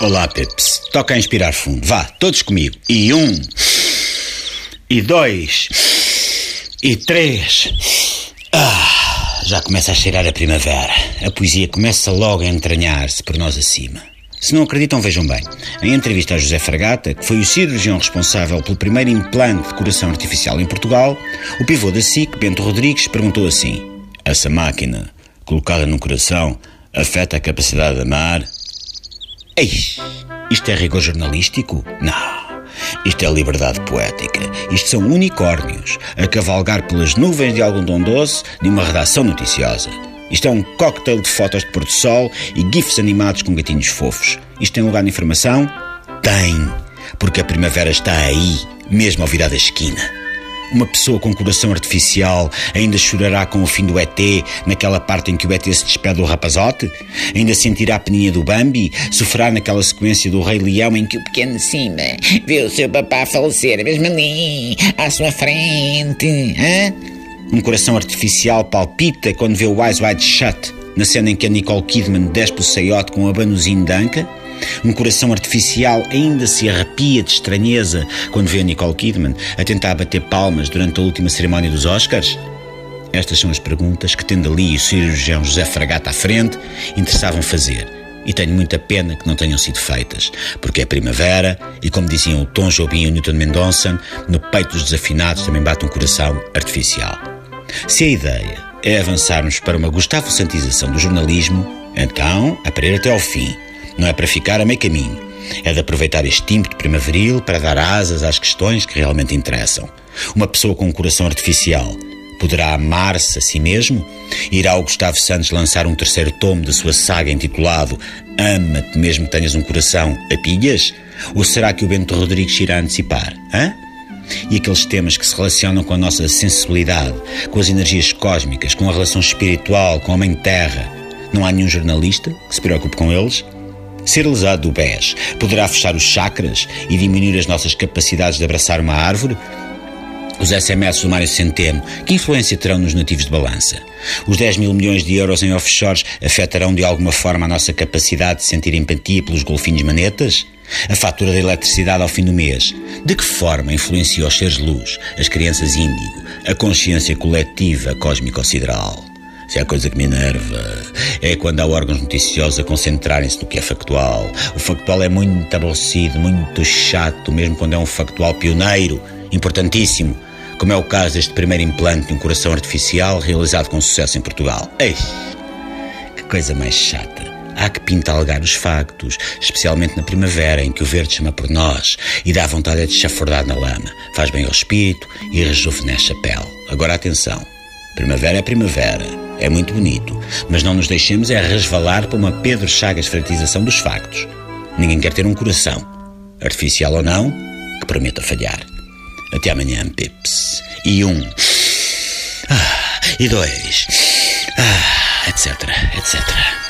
Olá, Peps. Toca a inspirar fundo. Vá, todos comigo. E um. E dois. E três. Ah, já começa a cheirar a primavera. A poesia começa logo a entranhar-se por nós acima. Se não acreditam, vejam bem. Em entrevista a José Fragata, que foi o cirurgião responsável pelo primeiro implante de coração artificial em Portugal, o pivô da SIC, Bento Rodrigues, perguntou assim: Essa máquina, colocada no coração, afeta a capacidade de amar? Eis, isto é rigor jornalístico? Não. Isto é liberdade poética. Isto são unicórnios a cavalgar pelas nuvens de algodão doce de uma redação noticiosa. Isto é um cocktail de fotos de pôr sol e gifs animados com gatinhos fofos. Isto tem lugar na informação? Tem, porque a primavera está aí, mesmo ao virar da esquina. Uma pessoa com coração artificial ainda chorará com o fim do ET, naquela parte em que o ET se despede do rapazote? Ainda sentirá a peninha do Bambi? Sofrerá naquela sequência do Rei Leão em que o pequeno Simba vê o seu papá falecer mesmo ali, à sua frente? Um coração artificial palpita quando vê o Eyes Wide Shut, na cena em que a Nicole Kidman despe o saiote com um abanozinho de? Um coração artificial ainda se arrepia de estranheza quando vê a Nicole Kidman a tentar bater palmas durante a última cerimónia dos Oscars? Estas são as perguntas que, tendo ali o cirurgião José Fragata à frente, interessavam fazer. E tenho muita pena que não tenham sido feitas, porque é primavera e, como diziam o Tom Jobim e o Newton Mendonça, no peito dos desafinados também bate um coração artificial. Se a ideia é avançarmos para uma Gustavo Santização do jornalismo, então, a parir até ao fim, não é para ficar a meio caminho. É de aproveitar este ímpeto primaveril para dar asas às questões que realmente interessam. Uma pessoa com um coração artificial poderá amar-se a si mesmo? Irá o Gustavo Santos lançar um terceiro tomo da sua saga intitulado Ama-te mesmo que tenhas um coração a pilhas? Ou será que o Bento Rodrigues irá antecipar? Hã? E aqueles temas que se relacionam com a nossa sensibilidade, com as energias cósmicas, com a relação espiritual, com a Mãe Terra. Não há nenhum jornalista que se preocupe com eles? Ser lesado do BES poderá fechar os chakras e diminuir as nossas capacidades de abraçar uma árvore? Os SMS do Mário Centeno, que influência terão nos nativos de balança? Os 10 mil milhões de euros em offshores afetarão de alguma forma a nossa capacidade de sentir empatia pelos golfinhos manetas? A fatura da eletricidade ao fim do mês? De que forma influencia os seres de luz, as crianças índigo, a consciência coletiva cósmico-sideral? Se há coisa que me enerva é quando há órgãos noticiosos a concentrarem-se no que é factual. O factual é muito aborrecido, muito chato, mesmo quando é um factual pioneiro, importantíssimo, como é o caso deste primeiro implante de um coração artificial realizado com sucesso em Portugal. Ei, que coisa mais chata. Há que pintalgar os factos, especialmente na primavera, em que o verde chama por nós e dá vontade de chafurdar na lama. Faz bem ao espírito e rejuvenesce a pele. Agora atenção. Primavera é primavera é muito bonito, mas não nos deixemos é resvalar para uma Pedro Chagas fratização dos factos. Ninguém quer ter um coração, artificial ou não, que prometa falhar. Até amanhã, Pips. E um. Ah, e dois. Ah, etc, etc.